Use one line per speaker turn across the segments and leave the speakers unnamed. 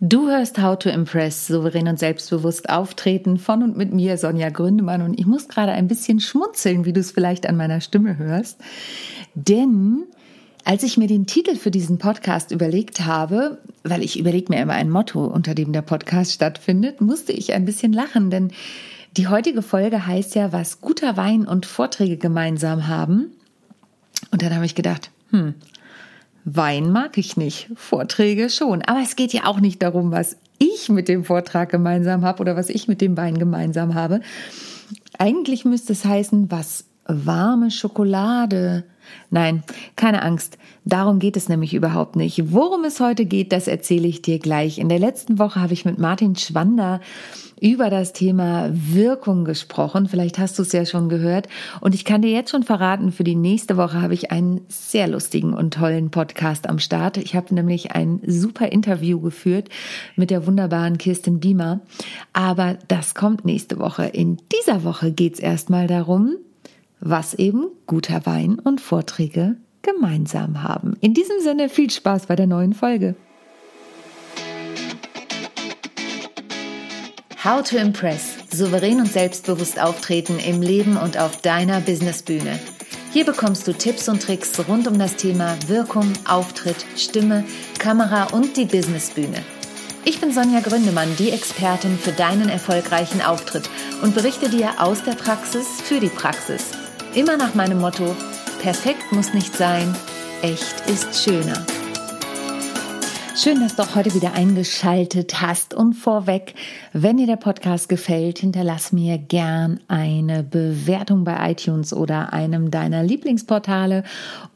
Du hörst How to Impress, souverän und selbstbewusst auftreten von und mit mir, Sonja Gründemann. Und ich muss gerade ein bisschen schmunzeln, wie du es vielleicht an meiner Stimme hörst. Denn als ich mir den Titel für diesen Podcast überlegt habe, weil ich überlege mir immer ein Motto, unter dem der Podcast stattfindet, musste ich ein bisschen lachen, denn die heutige Folge heißt ja, was guter Wein und Vorträge gemeinsam haben. Und dann habe ich gedacht, hm, Wein mag ich nicht, Vorträge schon. Aber es geht ja auch nicht darum, was ich mit dem Vortrag gemeinsam habe oder was ich mit dem Wein gemeinsam habe. Eigentlich müsste es heißen, was warme Schokolade. Nein, keine Angst. Darum geht es nämlich überhaupt nicht. Worum es heute geht, das erzähle ich dir gleich. In der letzten Woche habe ich mit Martin Schwander über das Thema Wirkung gesprochen. Vielleicht hast du es ja schon gehört. Und ich kann dir jetzt schon verraten, für die nächste Woche habe ich einen sehr lustigen und tollen Podcast am Start. Ich habe nämlich ein super Interview geführt mit der wunderbaren Kirsten Biemer. Aber das kommt nächste Woche. In dieser Woche geht es erstmal darum, was eben guter Wein und Vorträge gemeinsam haben. In diesem Sinne viel Spaß bei der neuen Folge. How to Impress. Souverän und selbstbewusst auftreten im Leben und auf deiner Businessbühne. Hier bekommst du Tipps und Tricks rund um das Thema Wirkung, Auftritt, Stimme, Kamera und die Businessbühne. Ich bin Sonja Gründemann, die Expertin für deinen erfolgreichen Auftritt und berichte dir aus der Praxis für die Praxis. Immer nach meinem Motto, perfekt muss nicht sein, echt ist schöner. Schön, dass du auch heute wieder eingeschaltet hast. Und vorweg, wenn dir der Podcast gefällt, hinterlass mir gern eine Bewertung bei iTunes oder einem deiner Lieblingsportale.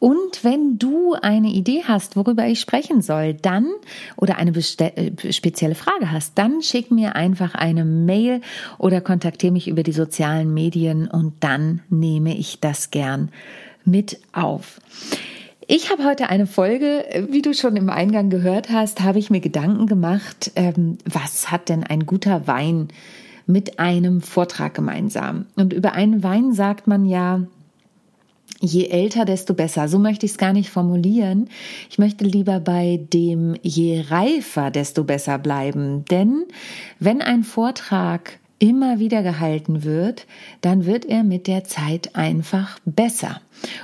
Und wenn du eine Idee hast, worüber ich sprechen soll, dann oder eine äh, spezielle Frage hast, dann schick mir einfach eine Mail oder kontaktiere mich über die sozialen Medien und dann nehme ich das gern mit auf. Ich habe heute eine Folge, wie du schon im Eingang gehört hast, habe ich mir Gedanken gemacht, ähm, was hat denn ein guter Wein mit einem Vortrag gemeinsam? Und über einen Wein sagt man ja, je älter, desto besser. So möchte ich es gar nicht formulieren. Ich möchte lieber bei dem je reifer, desto besser bleiben. Denn wenn ein Vortrag immer wieder gehalten wird, dann wird er mit der Zeit einfach besser.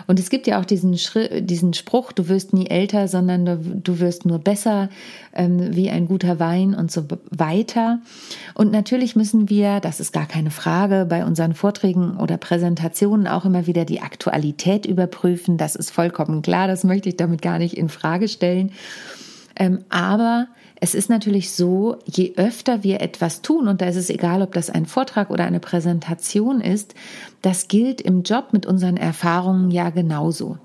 Und es gibt ja auch diesen, diesen Spruch, du wirst nie älter, sondern du, du wirst nur besser ähm, wie ein guter Wein und so weiter. Und natürlich müssen wir, das ist gar keine Frage, bei unseren Vorträgen oder Präsentationen auch immer wieder die Aktualität überprüfen. Das ist vollkommen klar, das möchte ich damit gar nicht in Frage stellen. Ähm, aber es ist natürlich so, je öfter wir etwas tun, und da ist es egal, ob das ein Vortrag oder eine Präsentation ist, das gilt im Job mit unseren Erfahrungen ja genauso.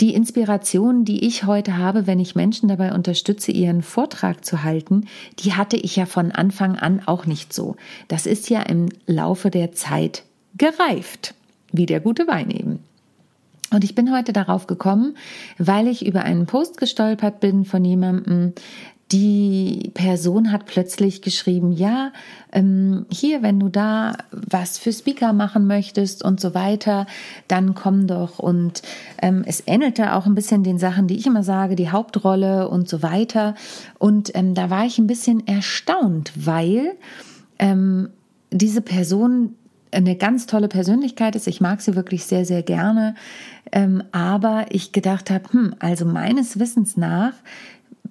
Die Inspiration, die ich heute habe, wenn ich Menschen dabei unterstütze, ihren Vortrag zu halten, die hatte ich ja von Anfang an auch nicht so. Das ist ja im Laufe der Zeit gereift, wie der gute Wein eben. Und ich bin heute darauf gekommen, weil ich über einen Post gestolpert bin von jemandem, die Person hat plötzlich geschrieben, ja, ähm, hier, wenn du da was für Speaker machen möchtest und so weiter, dann komm doch. Und ähm, es ähnelte auch ein bisschen den Sachen, die ich immer sage, die Hauptrolle und so weiter. Und ähm, da war ich ein bisschen erstaunt, weil ähm, diese Person eine ganz tolle Persönlichkeit ist. Ich mag sie wirklich sehr, sehr gerne. Ähm, aber ich gedacht habe, hm, also meines Wissens nach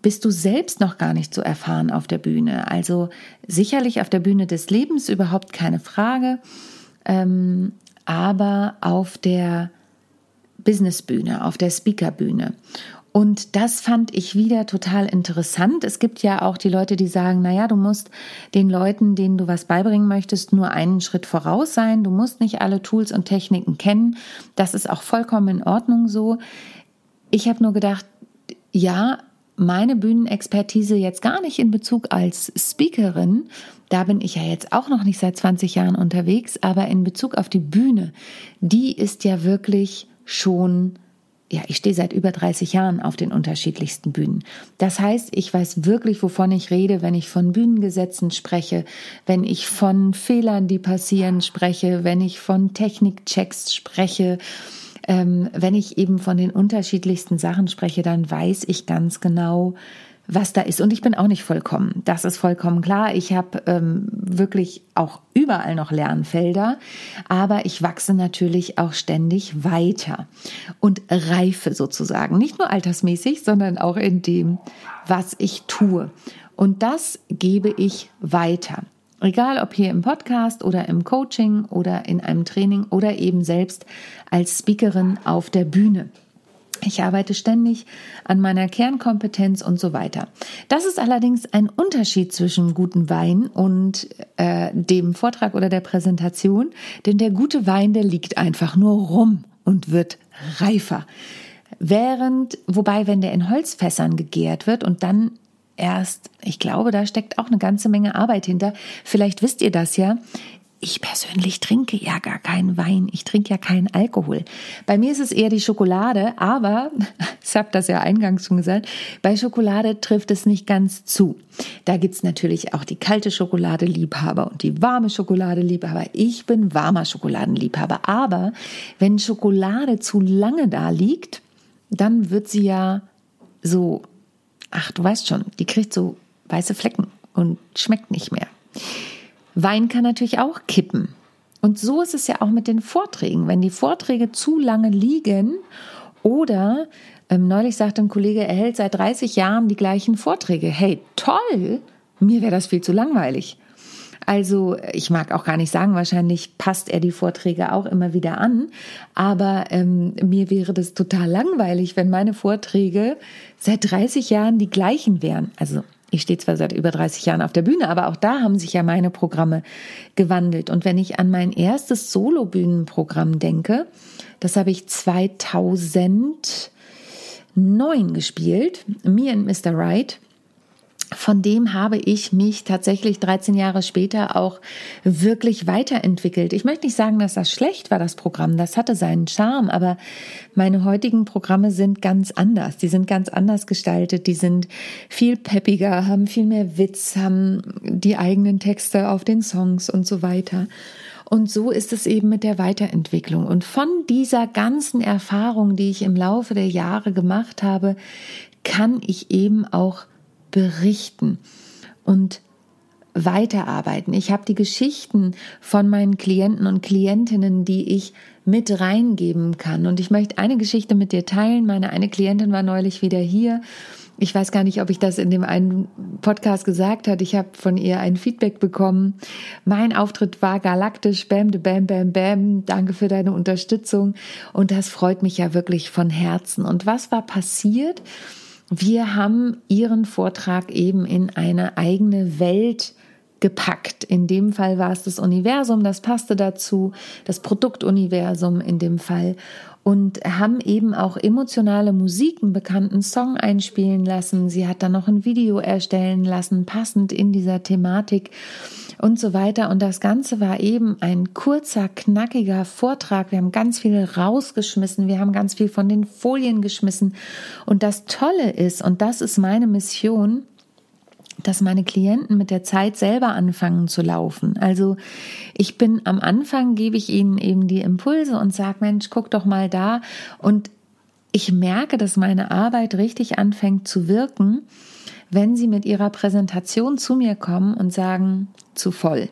bist du selbst noch gar nicht so erfahren auf der Bühne. Also sicherlich auf der Bühne des Lebens überhaupt keine Frage, ähm, aber auf der Businessbühne, auf der Speakerbühne. Und das fand ich wieder total interessant. Es gibt ja auch die Leute, die sagen, naja, du musst den Leuten, denen du was beibringen möchtest, nur einen Schritt voraus sein. Du musst nicht alle Tools und Techniken kennen. Das ist auch vollkommen in Ordnung so. Ich habe nur gedacht, ja, meine Bühnenexpertise jetzt gar nicht in Bezug als Speakerin, da bin ich ja jetzt auch noch nicht seit 20 Jahren unterwegs, aber in Bezug auf die Bühne, die ist ja wirklich schon ja, ich stehe seit über 30 Jahren auf den unterschiedlichsten Bühnen. Das heißt, ich weiß wirklich, wovon ich rede, wenn ich von Bühnengesetzen spreche, wenn ich von Fehlern, die passieren, spreche, wenn ich von Technikchecks spreche, ähm, wenn ich eben von den unterschiedlichsten Sachen spreche, dann weiß ich ganz genau, was da ist. Und ich bin auch nicht vollkommen. Das ist vollkommen klar. Ich habe ähm, wirklich auch überall noch Lernfelder, aber ich wachse natürlich auch ständig weiter und reife sozusagen. Nicht nur altersmäßig, sondern auch in dem, was ich tue. Und das gebe ich weiter. Egal ob hier im Podcast oder im Coaching oder in einem Training oder eben selbst als Speakerin auf der Bühne. Ich arbeite ständig an meiner Kernkompetenz und so weiter. Das ist allerdings ein Unterschied zwischen gutem Wein und äh, dem Vortrag oder der Präsentation, denn der gute Wein, der liegt einfach nur rum und wird reifer. Während, wobei, wenn der in Holzfässern gegärt wird und dann erst, ich glaube, da steckt auch eine ganze Menge Arbeit hinter. Vielleicht wisst ihr das ja ich persönlich trinke ja gar keinen Wein, ich trinke ja keinen Alkohol. Bei mir ist es eher die Schokolade, aber, ich habe das ja eingangs schon gesagt, bei Schokolade trifft es nicht ganz zu. Da gibt's natürlich auch die kalte Schokolade-Liebhaber und die warme Schokolade-Liebhaber. Ich bin warmer Schokoladenliebhaber, aber wenn Schokolade zu lange da liegt, dann wird sie ja so, ach du weißt schon, die kriegt so weiße Flecken und schmeckt nicht mehr. Wein kann natürlich auch kippen. Und so ist es ja auch mit den Vorträgen. Wenn die Vorträge zu lange liegen oder ähm, neulich sagte ein Kollege, er hält seit 30 Jahren die gleichen Vorträge. Hey, toll! Mir wäre das viel zu langweilig. Also ich mag auch gar nicht sagen, wahrscheinlich passt er die Vorträge auch immer wieder an, aber ähm, mir wäre das total langweilig, wenn meine Vorträge seit 30 Jahren die gleichen wären. Also ich stehe zwar seit über 30 Jahren auf der Bühne, aber auch da haben sich ja meine Programme gewandelt. Und wenn ich an mein erstes Solo-Bühnenprogramm denke, das habe ich 2009 gespielt, Me and Mr. Right von dem habe ich mich tatsächlich 13 Jahre später auch wirklich weiterentwickelt. Ich möchte nicht sagen, dass das schlecht war, das Programm. Das hatte seinen Charme, aber meine heutigen Programme sind ganz anders. Die sind ganz anders gestaltet. Die sind viel peppiger, haben viel mehr Witz, haben die eigenen Texte auf den Songs und so weiter. Und so ist es eben mit der Weiterentwicklung. Und von dieser ganzen Erfahrung, die ich im Laufe der Jahre gemacht habe, kann ich eben auch berichten und weiterarbeiten. Ich habe die Geschichten von meinen Klienten und Klientinnen, die ich mit reingeben kann. Und ich möchte eine Geschichte mit dir teilen. Meine eine Klientin war neulich wieder hier. Ich weiß gar nicht, ob ich das in dem einen Podcast gesagt hat. Ich habe von ihr ein Feedback bekommen. Mein Auftritt war galaktisch. Bam, bam, bam, bam. Danke für deine Unterstützung. Und das freut mich ja wirklich von Herzen. Und was war passiert? Wir haben ihren Vortrag eben in eine eigene Welt gepackt. In dem Fall war es das Universum, das passte dazu, das Produktuniversum in dem Fall und haben eben auch emotionale Musik, einen bekannten Song einspielen lassen. Sie hat dann noch ein Video erstellen lassen, passend in dieser Thematik und so weiter. Und das Ganze war eben ein kurzer, knackiger Vortrag. Wir haben ganz viel rausgeschmissen. Wir haben ganz viel von den Folien geschmissen. Und das Tolle ist, und das ist meine Mission, dass meine Klienten mit der Zeit selber anfangen zu laufen. Also ich bin am Anfang, gebe ich ihnen eben die Impulse und sage, Mensch, guck doch mal da. Und ich merke, dass meine Arbeit richtig anfängt zu wirken, wenn sie mit ihrer Präsentation zu mir kommen und sagen, zu voll.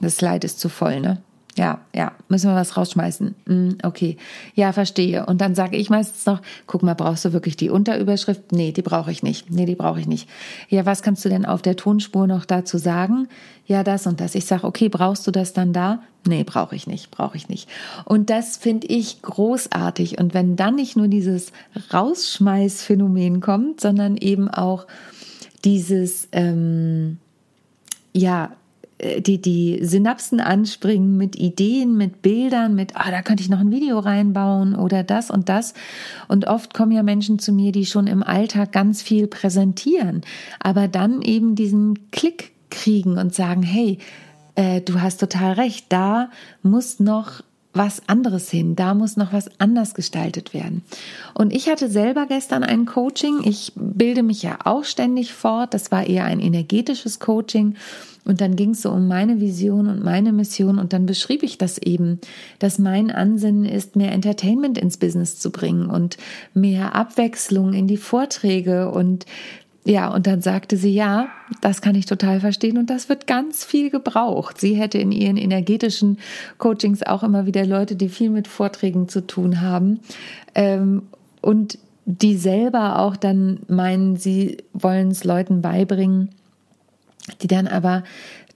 Das Slide ist zu voll, ne? Ja, ja, müssen wir was rausschmeißen. Hm, okay, ja, verstehe. Und dann sage ich meistens noch, guck mal, brauchst du wirklich die Unterüberschrift? Nee, die brauche ich nicht. Nee, die brauche ich nicht. Ja, was kannst du denn auf der Tonspur noch dazu sagen? Ja, das und das. Ich sage, okay, brauchst du das dann da? Nee, brauche ich nicht, brauche ich nicht. Und das finde ich großartig. Und wenn dann nicht nur dieses Rausschmeißphänomen kommt, sondern eben auch dieses, ähm, ja, die, die Synapsen anspringen mit Ideen, mit Bildern, mit, ah, da könnte ich noch ein Video reinbauen oder das und das. Und oft kommen ja Menschen zu mir, die schon im Alltag ganz viel präsentieren, aber dann eben diesen Klick kriegen und sagen, hey, äh, du hast total recht, da muss noch was anderes hin. Da muss noch was anders gestaltet werden. Und ich hatte selber gestern ein Coaching. Ich bilde mich ja auch ständig fort. Das war eher ein energetisches Coaching. Und dann ging es so um meine Vision und meine Mission. Und dann beschrieb ich das eben, dass mein Ansinnen ist, mehr Entertainment ins Business zu bringen und mehr Abwechslung in die Vorträge und ja, und dann sagte sie, ja, das kann ich total verstehen und das wird ganz viel gebraucht. Sie hätte in ihren energetischen Coachings auch immer wieder Leute, die viel mit Vorträgen zu tun haben ähm, und die selber auch dann meinen, sie wollen es Leuten beibringen, die dann aber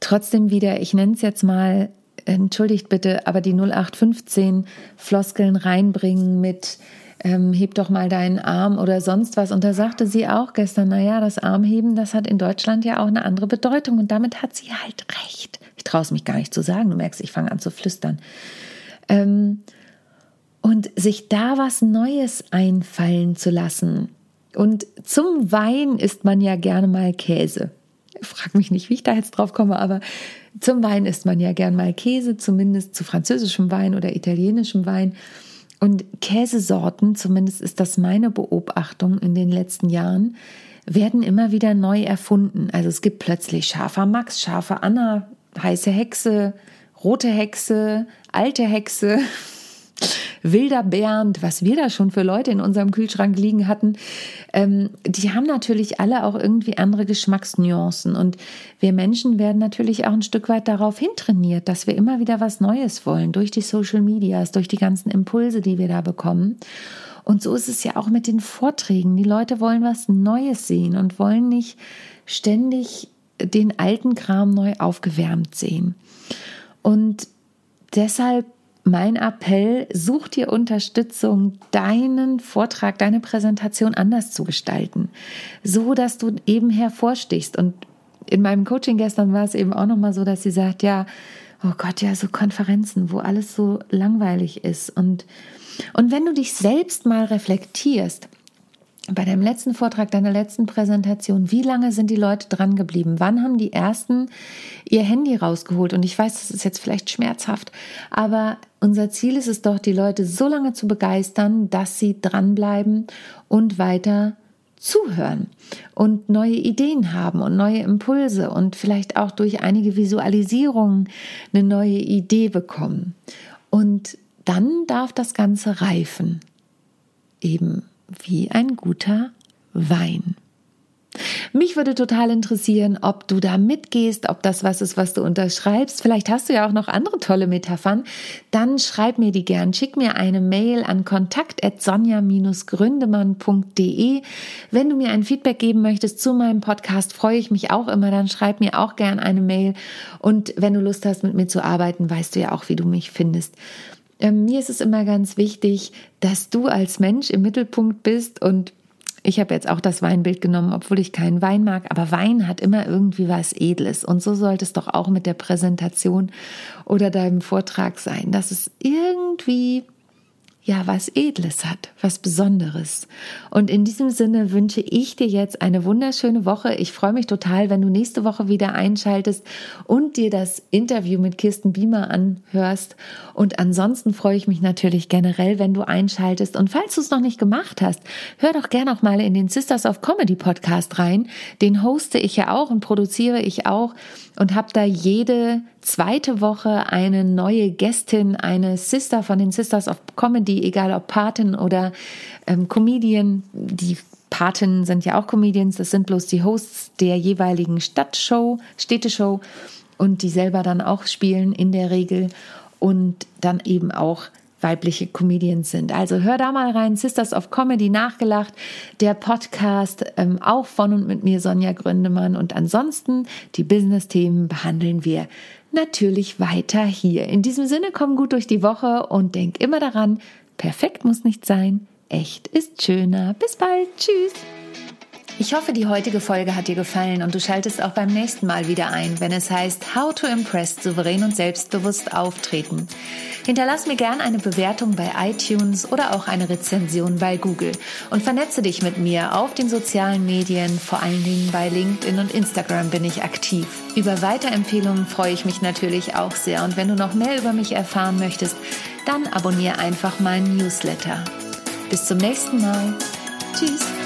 trotzdem wieder, ich nenne es jetzt mal, entschuldigt bitte, aber die 0815 Floskeln reinbringen mit ähm, heb doch mal deinen Arm oder sonst was. Und da sagte sie auch gestern, naja, das Armheben, das hat in Deutschland ja auch eine andere Bedeutung und damit hat sie halt recht. Ich traue es mich gar nicht zu sagen, du merkst, ich fange an zu flüstern. Ähm, und sich da was Neues einfallen zu lassen. Und zum Wein isst man ja gerne mal Käse. Frag mich nicht, wie ich da jetzt drauf komme, aber zum Wein isst man ja gern mal Käse, zumindest zu französischem Wein oder italienischem Wein. Und Käsesorten, zumindest ist das meine Beobachtung in den letzten Jahren, werden immer wieder neu erfunden. Also es gibt plötzlich scharfer Max, scharfe Anna, heiße Hexe, rote Hexe, alte Hexe, wilder Bernd, was wir da schon für Leute in unserem Kühlschrank liegen hatten, ähm, die haben natürlich alle auch irgendwie andere Geschmacksnuancen. Und wir Menschen werden natürlich auch ein Stück weit darauf hintrainiert, dass wir immer wieder was Neues wollen, durch die Social Medias, durch die ganzen Impulse, die wir da bekommen. Und so ist es ja auch mit den Vorträgen. Die Leute wollen was Neues sehen und wollen nicht ständig den alten Kram neu aufgewärmt sehen. Und deshalb mein Appell, such dir Unterstützung, deinen Vortrag, deine Präsentation anders zu gestalten, so dass du eben hervorstichst. Und in meinem Coaching gestern war es eben auch nochmal so, dass sie sagt, ja, oh Gott, ja, so Konferenzen, wo alles so langweilig ist. Und, und wenn du dich selbst mal reflektierst, bei deinem letzten Vortrag, deiner letzten Präsentation, wie lange sind die Leute dran geblieben? Wann haben die ersten ihr Handy rausgeholt? Und ich weiß, das ist jetzt vielleicht schmerzhaft, aber unser Ziel ist es doch, die Leute so lange zu begeistern, dass sie dranbleiben und weiter zuhören und neue Ideen haben und neue Impulse und vielleicht auch durch einige Visualisierungen eine neue Idee bekommen. Und dann darf das Ganze reifen. Eben wie ein guter Wein. Mich würde total interessieren, ob du da mitgehst, ob das was ist, was du unterschreibst. Vielleicht hast du ja auch noch andere tolle Metaphern. Dann schreib mir die gern. Schick mir eine Mail an kontakt.sonja-gründemann.de. Wenn du mir ein Feedback geben möchtest zu meinem Podcast, freue ich mich auch immer. Dann schreib mir auch gern eine Mail. Und wenn du Lust hast, mit mir zu arbeiten, weißt du ja auch, wie du mich findest. Ähm, mir ist es immer ganz wichtig, dass du als Mensch im Mittelpunkt bist und ich habe jetzt auch das Weinbild genommen, obwohl ich keinen Wein mag, aber Wein hat immer irgendwie was Edles. Und so sollte es doch auch mit der Präsentation oder deinem Vortrag sein, dass es irgendwie ja was Edles hat, was Besonderes. Und in diesem Sinne wünsche ich dir jetzt eine wunderschöne Woche. Ich freue mich total, wenn du nächste Woche wieder einschaltest und dir das Interview mit Kirsten Biemer anhörst. Und ansonsten freue ich mich natürlich generell, wenn du einschaltest. Und falls du es noch nicht gemacht hast, hör doch gerne auch mal in den Sisters of Comedy Podcast rein. Den hoste ich ja auch und produziere ich auch und habe da jede zweite Woche eine neue Gästin, eine Sister von den Sisters of Comedy, egal ob Patin oder ähm, Comedian. Die Patinnen sind ja auch Comedians, das sind bloß die Hosts der jeweiligen Stadtshow, Städteshow und die selber dann auch spielen in der Regel und dann eben auch weibliche Comedians sind. Also hör da mal rein, Sisters of Comedy nachgelacht, der Podcast ähm, auch von und mit mir Sonja Gründemann und ansonsten die Business-Themen behandeln wir natürlich weiter hier. In diesem Sinne komm gut durch die Woche und denk immer daran, perfekt muss nicht sein, echt ist schöner. Bis bald, tschüss. Ich hoffe, die heutige Folge hat dir gefallen und du schaltest auch beim nächsten Mal wieder ein, wenn es heißt How to Impress souverän und selbstbewusst auftreten. Hinterlass mir gern eine Bewertung bei iTunes oder auch eine Rezension bei Google und vernetze dich mit mir auf den sozialen Medien, vor allen Dingen bei LinkedIn und Instagram bin ich aktiv. Über Weiterempfehlungen freue ich mich natürlich auch sehr und wenn du noch mehr über mich erfahren möchtest, dann abonniere einfach meinen Newsletter. Bis zum nächsten Mal. Tschüss.